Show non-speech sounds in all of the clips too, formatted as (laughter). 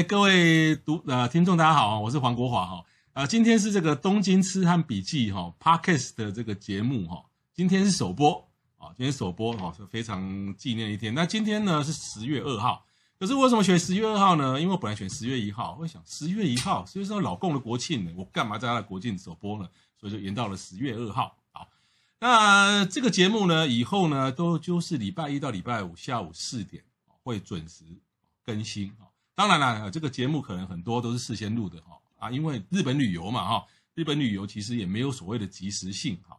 各位读呃听众，大家好，我是黄国华哈。呃，今天是这个东京吃汉笔记哈 Podcast 的这个节目哈，今天是首播啊，今天首播哈是非常纪念一天。那今天呢是十月二号，可是为什么选十月二号呢？因为我本来选十月一号，我想十月一号，所以说老共的国庆呢，我干嘛在他的国庆首播呢？所以就延到了十月二号。好，那这个节目呢，以后呢都就是礼拜一到礼拜五下午四点会准时更新啊。当然了，这个节目可能很多都是事先录的哈。啊，因为日本旅游嘛，哈，日本旅游其实也没有所谓的即时性，哈。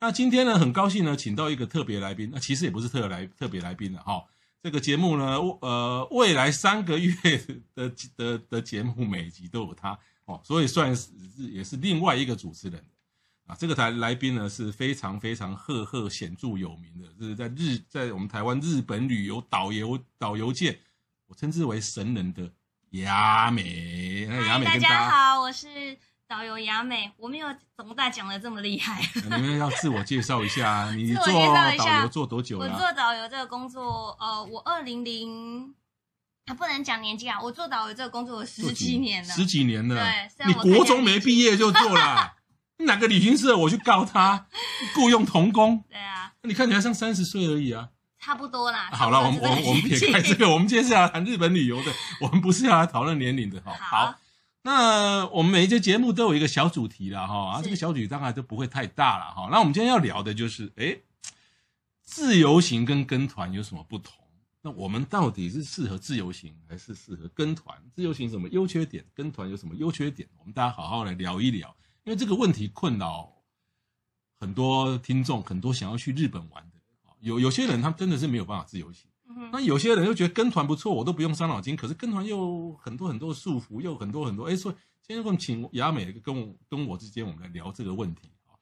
那今天呢，很高兴呢，请到一个特别来宾，那其实也不是特来特别来宾了，哈。这个节目呢，呃，未来三个月的的的节目每集都有他，哦，所以算是也是另外一个主持人，啊，这个台来宾呢是非常非常赫赫显著有名的，就是在日在我们台湾日本旅游导游导游界，我称之为神人的。雅美，雅美，大家好，我是导游雅美。我没有总大讲的这么厉害。(laughs) 你们要自我介绍一下，(laughs) 你做导游做多久了？我做导游这个工作，呃，我二零零，还不能讲年纪啊。我做导游这个工作有十几年了，十几年了。对，你国中没毕业就做了？(laughs) 哪个旅行社？我去告他雇佣童工。对啊，你看起来像三十岁而已啊。差不多啦。好了，我们我们我们撇开这个，我们今天是要谈日本旅游的，我们不是要来讨论年龄的哈。好，那我们每一节节目都有一个小主题了哈，啊，这个小主题当然都不会太大了哈。那我们今天要聊的就是，哎，自由行跟跟团有什么不同？那我们到底是适合自由行还是适合跟团？自由行什么优缺点？跟团有什么优缺点？我们大家好好来聊一聊，因为这个问题困扰很多听众，很多想要去日本玩的。有有些人他真的是没有办法自由行，那有些人又觉得跟团不错，我都不用伤脑筋。可是跟团又很多很多的束缚，又很多很多。哎，所以今天我们请雅美跟我跟我之间，我们来聊这个问题啊。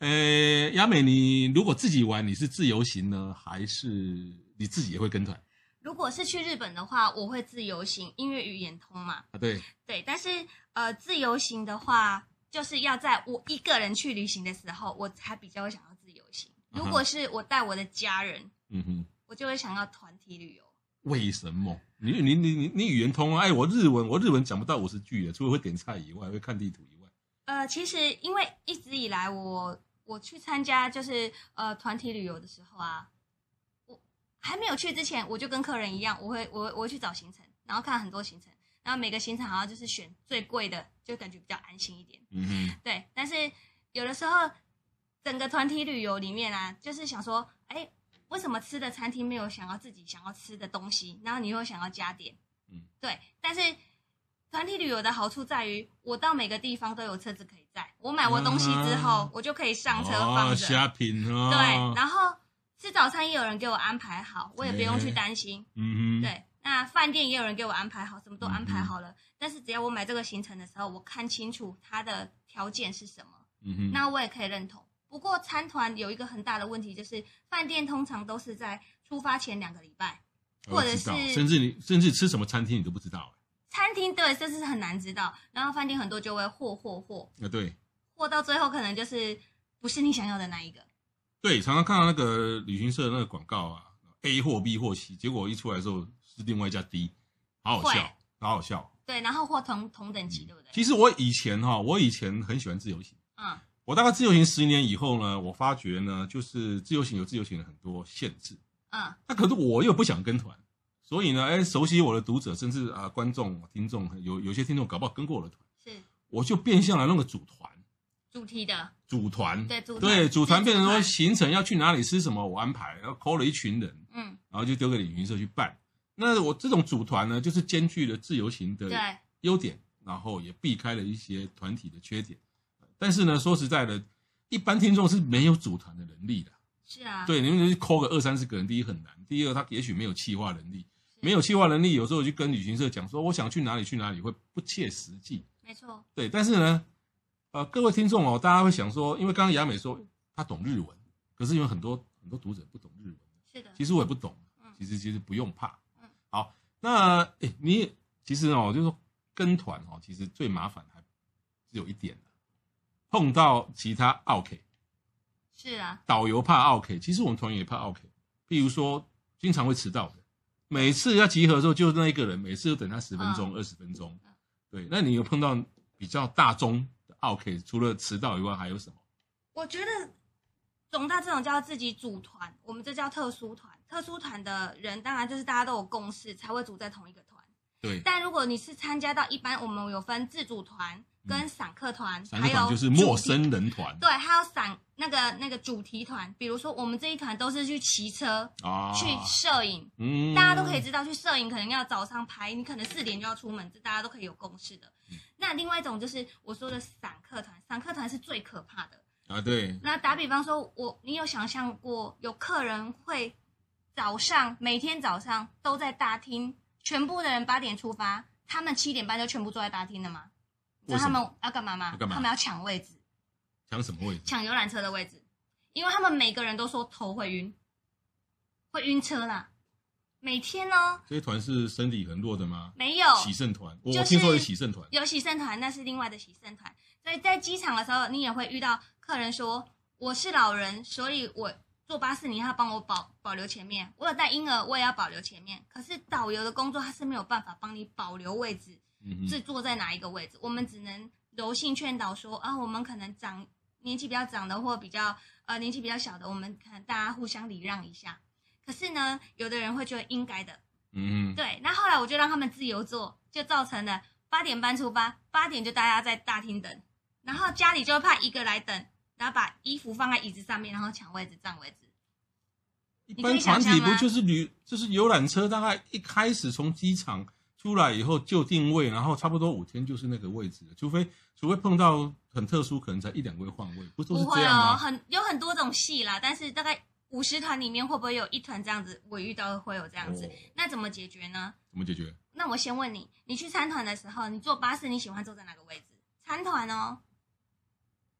呃，雅美，你如果自己玩，你是自由行呢，还是你自己也会跟团？如果是去日本的话，我会自由行，因为语言通嘛。啊，对对。但是呃，自由行的话，就是要在我一个人去旅行的时候，我才比较想要。如果是我带我的家人，嗯哼，我就会想要团体旅游。为什么？你你你你你语言通啊？哎，我日文我日文讲不到五十句的，除了会点菜以外，会看地图以外。呃，其实因为一直以来我我去参加就是呃团体旅游的时候啊，我还没有去之前，我就跟客人一样，我会我我会去找行程，然后看很多行程，然后每个行程好像就是选最贵的，就感觉比较安心一点。嗯哼，对。但是有的时候。整个团体旅游里面啊，就是想说，哎，为什么吃的餐厅没有想要自己想要吃的东西？然后你又想要加点，嗯，对。但是团体旅游的好处在于，我到每个地方都有车子可以载。我买完东西之后，啊、我就可以上车放着。虾品哦。对，然后吃早餐也有人给我安排好，我也不用去担心。嗯哼。对，那饭店也有人给我安排好，什么都安排好了。嗯、但是只要我买这个行程的时候，我看清楚它的条件是什么，嗯哼，那我也可以认同。不过参团有一个很大的问题，就是饭店通常都是在出发前两个礼拜，或者是甚至你甚至吃什么餐厅你都不知道。餐厅对，这是很难知道。然后饭店很多就会货货货，啊对，货到最后可能就是不是你想要的那一个。对，常常看到那个旅行社的那个广告啊，A 货 B 货 C，结果一出来的时候是另外一家 D，好好笑，好好笑。对，然后货同同等级，对不对？其实我以前哈，我以前很喜欢自由行，嗯。我大概自由行十年以后呢，我发觉呢，就是自由行有自由行的很多限制，嗯，那可是我又不想跟团，所以呢，哎，熟悉我的读者，甚至啊观众、听众，有有些听众搞不好跟过我的团，是，我就变相来弄个组团，主题的组团，对，组对组团变成说行程要去哪里吃什么我安排，然后 call 了一群人，嗯，然后就丢给旅行社去办。那我这种组团呢，就是兼具了自由行的优点，然后也避开了一些团体的缺点。但是呢，说实在的，一般听众是没有组团的能力的。是啊，对，你们去 call 个二三十个人，第一很难，第二他也许没有企划能力，没有企划能力，有时候去跟旅行社讲说我想去哪里去哪里，会不切实际。没错。对，但是呢，呃，各位听众哦，大家会想说，因为刚刚雅美说她懂日文，可是有很多很多读者不懂日文。是的。其实我也不懂。嗯。其实其实不用怕。嗯。好，那诶你其实哦，就是说跟团哦，其实最麻烦还只有一点，碰到其他 OK。是啊。导游怕 OK，，其实我们团员也怕 OK。譬如说，经常会迟到的。每次要集合的时候，就那一个人，每次都等他十分钟、二十分钟。对，那你有碰到比较大宗的 OK？除了迟到以外，还有什么？我觉得总大这种叫自己组团，我们这叫特殊团。特殊团的人，当然就是大家都有共识才会组在同一个团。对。但如果你是参加到一般，我们有分自主团。跟散客团，嗯、还有就是陌生人团，对，还有散那个那个主题团，比如说我们这一团都是去骑车，啊，去摄影，嗯，大家都可以知道，去摄影可能要早上拍，你可能四点就要出门，这大家都可以有共识的。嗯、那另外一种就是我说的散客团，散客团是最可怕的。啊。对，那打比方说，我你有想象过有客人会早上每天早上都在大厅，全部的人八点出发，他们七点半就全部坐在大厅了吗？那他们要干嘛吗？干嘛？他们要抢位置，抢什么位置？抢游览车的位置，因为他们每个人都说头会晕，会晕车啦。每天呢？这些团是身体很弱的吗？没有。喜胜团，我听说有喜胜团，有喜胜团，那是另外的喜胜团。所以在机场的时候，你也会遇到客人说：“我是老人，所以我坐巴士，你要帮我保保留前面。我有带婴儿，我也要保留前面。可是导游的工作，他是没有办法帮你保留位置。”是坐在哪一个位置？我们只能柔性劝导说啊，我们可能长年纪比较长的，或比较呃年纪比较小的，我们可能大家互相礼让一下。可是呢，有的人会觉得应该的，嗯，对。那后来我就让他们自由坐，就造成了八点半出发，八点就大家在大厅等，然后家里就派一个来等，然后把衣服放在椅子上面，然后抢位置占位置。一般团体不就是旅就是游览车，大概一开始从机场。出来以后就定位，然后差不多五天就是那个位置，除非除非碰到很特殊，可能才一两位换位，不都是这样吗？哦、很有很多种戏啦，但是大概五十团里面会不会有一团这样子？我遇到会有这样子，哦、那怎么解决呢？怎么解决？那我先问你，你去参团的时候，你坐巴士，你喜欢坐在哪个位置？参团哦。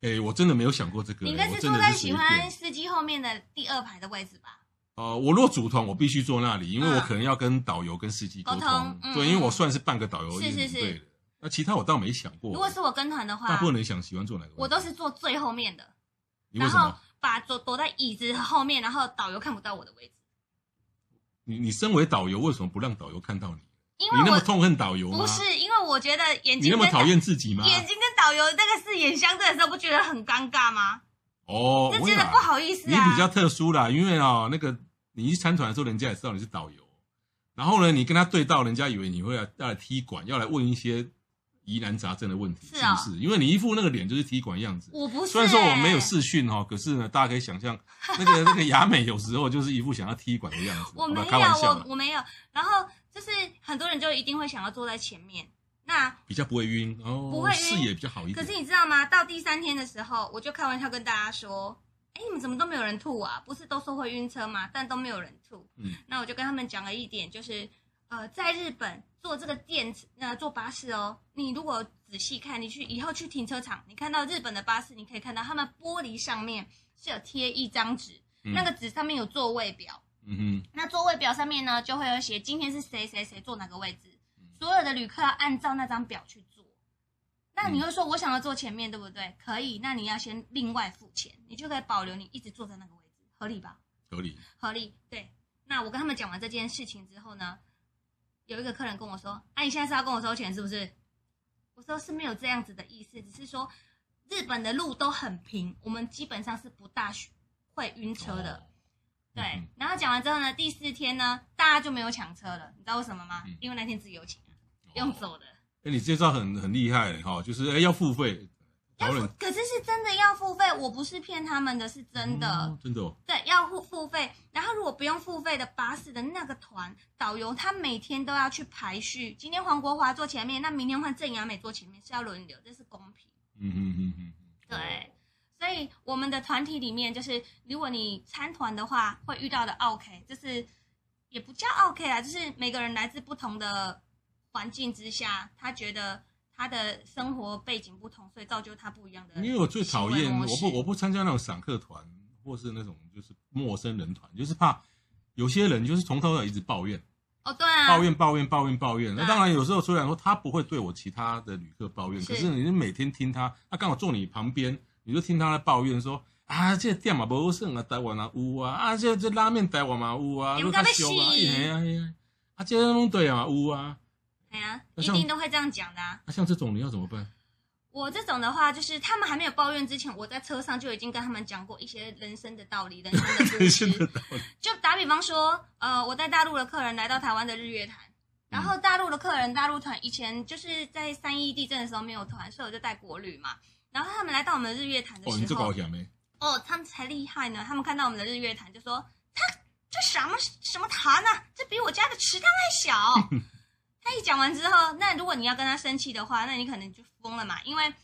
哎，我真的没有想过这个。你应该是坐在喜欢司机后面的第二排的位置吧？呃，我若组团，我必须坐那里，因为我可能要跟导游、跟司机沟通。对，因为我算是半个导游，是是是。那其他我倒没想过。如果是我跟团的话，大部分人想喜欢坐哪个？我都是坐最后面的。然后把躲躲在椅子后面，然后导游看不到我的位置。你你身为导游，为什么不让导游看到你？因为你那么痛恨导游吗？不是，因为我觉得眼睛。你那么讨厌自己吗？眼睛跟导游那个视眼相对的时候，不觉得很尴尬吗？哦，那真的不好意思啊。你比较特殊啦，因为哦那个。你去参团的时候，人家也知道你是导游，然后呢，你跟他对到，人家以为你会来要来踢馆，要来问一些疑难杂症的问题，是，哦、是不是？因为你一副那个脸就是踢馆样子。我不是、欸。虽然说我没有试训哈，可是呢，大家可以想象那个那个雅美有时候就是一副想要踢馆的样子。(laughs) 我没有，我我没有。然后就是很多人就一定会想要坐在前面，那比较不会晕哦，不会晕，视野比较好一点。可是你知道吗？到第三天的时候，我就开玩笑跟大家说。哎，你们怎么都没有人吐啊？不是都说会晕车吗？但都没有人吐。嗯，那我就跟他们讲了一点，就是，呃，在日本坐这个电呃坐巴士哦，你如果仔细看，你去以后去停车场，你看到日本的巴士，你可以看到他们玻璃上面是有贴一张纸，嗯、那个纸上面有座位表。嗯哼，那座位表上面呢，就会有写今天是谁谁谁坐哪个位置，所有的旅客要按照那张表去做。那你会说，我想要坐前面，对不对？可以，那你要先另外付钱，你就可以保留你一直坐在那个位置，合理吧？合理，合理。对。那我跟他们讲完这件事情之后呢，有一个客人跟我说：“啊，你现在是要跟我收钱是不是？”我说是没有这样子的意思，只是说日本的路都很平，我们基本上是不大会晕车的。哦、对。嗯、然后讲完之后呢，第四天呢，大家就没有抢车了，你知道为什么吗？嗯、因为那天自由行啊，用走的。哎，你介绍很很厉害哈，就是哎要付费，要付，可是是真的要付费，我不是骗他们的，是真的，嗯、真的哦。对，要付付费。然后如果不用付费的巴士的那个团导游，他每天都要去排序，今天黄国华坐前面，那明天换郑雅美坐前面，是要轮流，这是公平。嗯嗯嗯嗯。我们的团体里面，就是如果你参团的话，会遇到的 OK，，就是。也不叫 OK 啦，就是每个人来自不同的环境之下，他觉得他的生活背景不同，所以造就他不一样的。因为我最讨厌，我不我不参加那种散客团，或是那种就是陌生人团，就是怕有些人就是从头到尾一直抱怨。哦，对啊，抱怨抱怨抱怨抱怨。那当然有时候虽然说他不会对我其他的旅客抱怨，可是你每天听他，他刚好坐你旁边，你就听他在抱怨说啊，这个店嘛不胜啊，台湾啊有啊，啊这这拉面台湾嘛有啊，都太俗啊，哎呀哎呀，啊这种对啊有啊，哎呀，一定都会这样讲的啊。那像这种你要怎么办？我这种的话，就是他们还没有抱怨之前，我在车上就已经跟他们讲过一些人生的道理、人生的故事。(laughs) 就打比方说，呃，我带大陆的客人来到台湾的日月潭，然后大陆的客人、大陆团以前就是在三一地震的时候没有团，所以我就带国旅嘛。然后他们来到我们的日月潭的时候，哦，你这高兴没？哦，他们才厉害呢。他们看到我们的日月潭，就说：“他这什么什么潭啊？这比我家的池塘还小。” (laughs) 他一讲完之后，那如果你要跟他生气的话，那你可能就疯了嘛。因为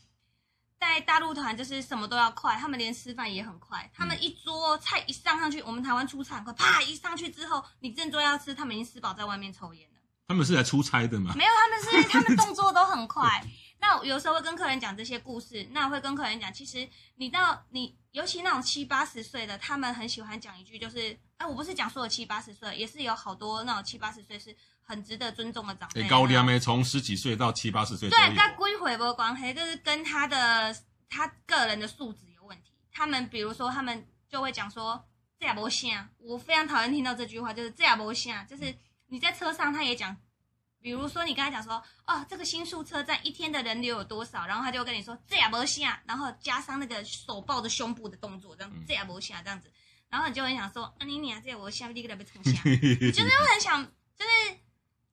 在大陆团就是什么都要快，他们连吃饭也很快。他们一桌菜一上上去，我们台湾出菜很快，啪一上去之后，你正桌要吃，他们已经吃饱在外面抽烟了。他们是来出差的吗？没有，他们是他们动作都很快。(laughs) 那我有时候会跟客人讲这些故事，那我会跟客人讲，其实你到你尤其那种七八十岁的，他们很喜欢讲一句，就是哎，我不是讲所有七八十岁，也是有好多那种七八十岁是。很值得尊重的长辈。高粱没从十几岁到七八十岁。对，他归回不光黑，就是跟他的他个人的素质有问题。他们比如说，他们就会讲说这也不像。我非常讨厌听到这句话，就是这也不像。就是你在车上，他也讲，比如说你跟他讲说，哦，这个新宿车站一天的人流有多少，然后他就跟你说这也不行，然后加上那个手抱着胸部的动作，这样这也不行这样子，然后你就很想说，啊你你啊，这也不行，你给他被冲下，(laughs) 你就是很想就是。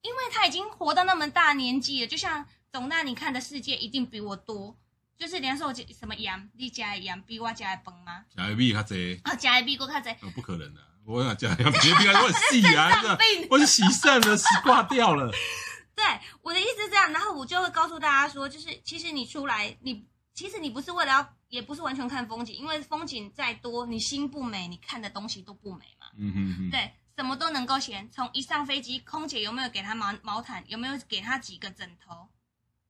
因为他已经活到那么大年纪了，就像总那你看的世界一定比我多。就是连说我什么羊，你家的羊比我家的笨吗？家的比较多啊，家的比我较多。哦，不可能的，我讲家的比比较我洗啊，我是洗肾了，洗挂掉了。(laughs) 对，我的意思是这样，然后我就会告诉大家说，就是其实你出来，你其实你不是为了要，也不是完全看风景，因为风景再多，你心不美，你看的东西都不美嘛。嗯哼哼，对。什么都能够嫌，从一上飞机，空姐有没有给他毛毛毯？有没有给他几个枕头？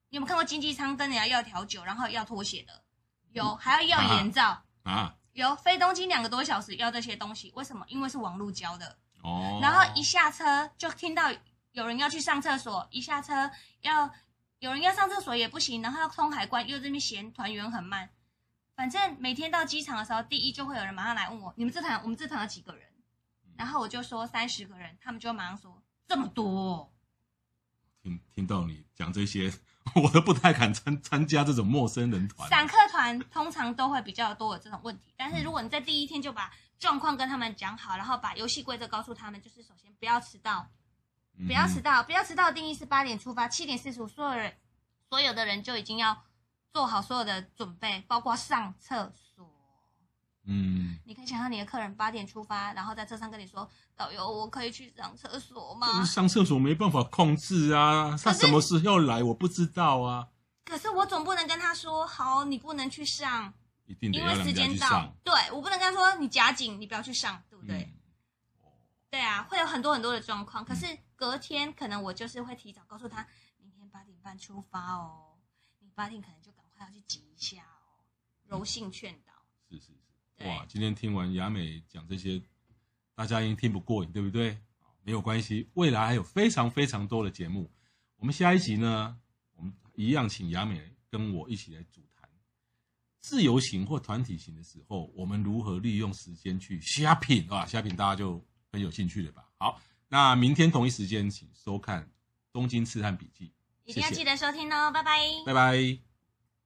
你有没有看过经济舱跟人家要调酒，然后要拖鞋的？有，还要要眼罩啊？啊有，飞东京两个多小时要这些东西，为什么？因为是网路交的哦。然后一下车就听到有人要去上厕所，一下车要有人要上厕所也不行，然后要通海关，又这边嫌团员很慢。反正每天到机场的时候，第一就会有人马上来问我：你们这团我们这团有几个人？然后我就说三十个人，他们就马上说这么多。听听到你讲这些，我都不太敢参参加这种陌生人团。散客团通常都会比较多有这种问题，但是如果你在第一天就把状况跟他们讲好，然后把游戏规则告诉他们，就是首先不要迟到，不要迟到，不要迟到的定义是八点出发，七点四十五，所有人所有的人就已经要做好所有的准备，包括上厕所。嗯，你可以想象你的客人八点出发，然后在车上跟你说：“导游，我可以去上厕所吗？”上厕所没办法控制啊，他什么时候来我不知道啊。可是我总不能跟他说：“好，你不能去上，一定因为时间到。”对，我不能跟他说：“你夹紧，你不要去上，对不对？”嗯、对啊，会有很多很多的状况。可是隔天可能我就是会提早告诉他：“明天八点半出发哦，你八点可能就赶快要去挤一下哦，柔性劝导。嗯”是是。哇，今天听完雅美讲这些，大家已经听不过瘾，对不对？没有关系，未来还有非常非常多的节目。我们下一集呢，我们一样请雅美跟我一起来主谈自由行或团体行的时候，我们如何利用时间去 shopping 啊？shopping 大家就很有兴趣了吧？好，那明天同一时间请收看《东京刺探笔记》，一定要记得收听哦，拜拜，拜拜。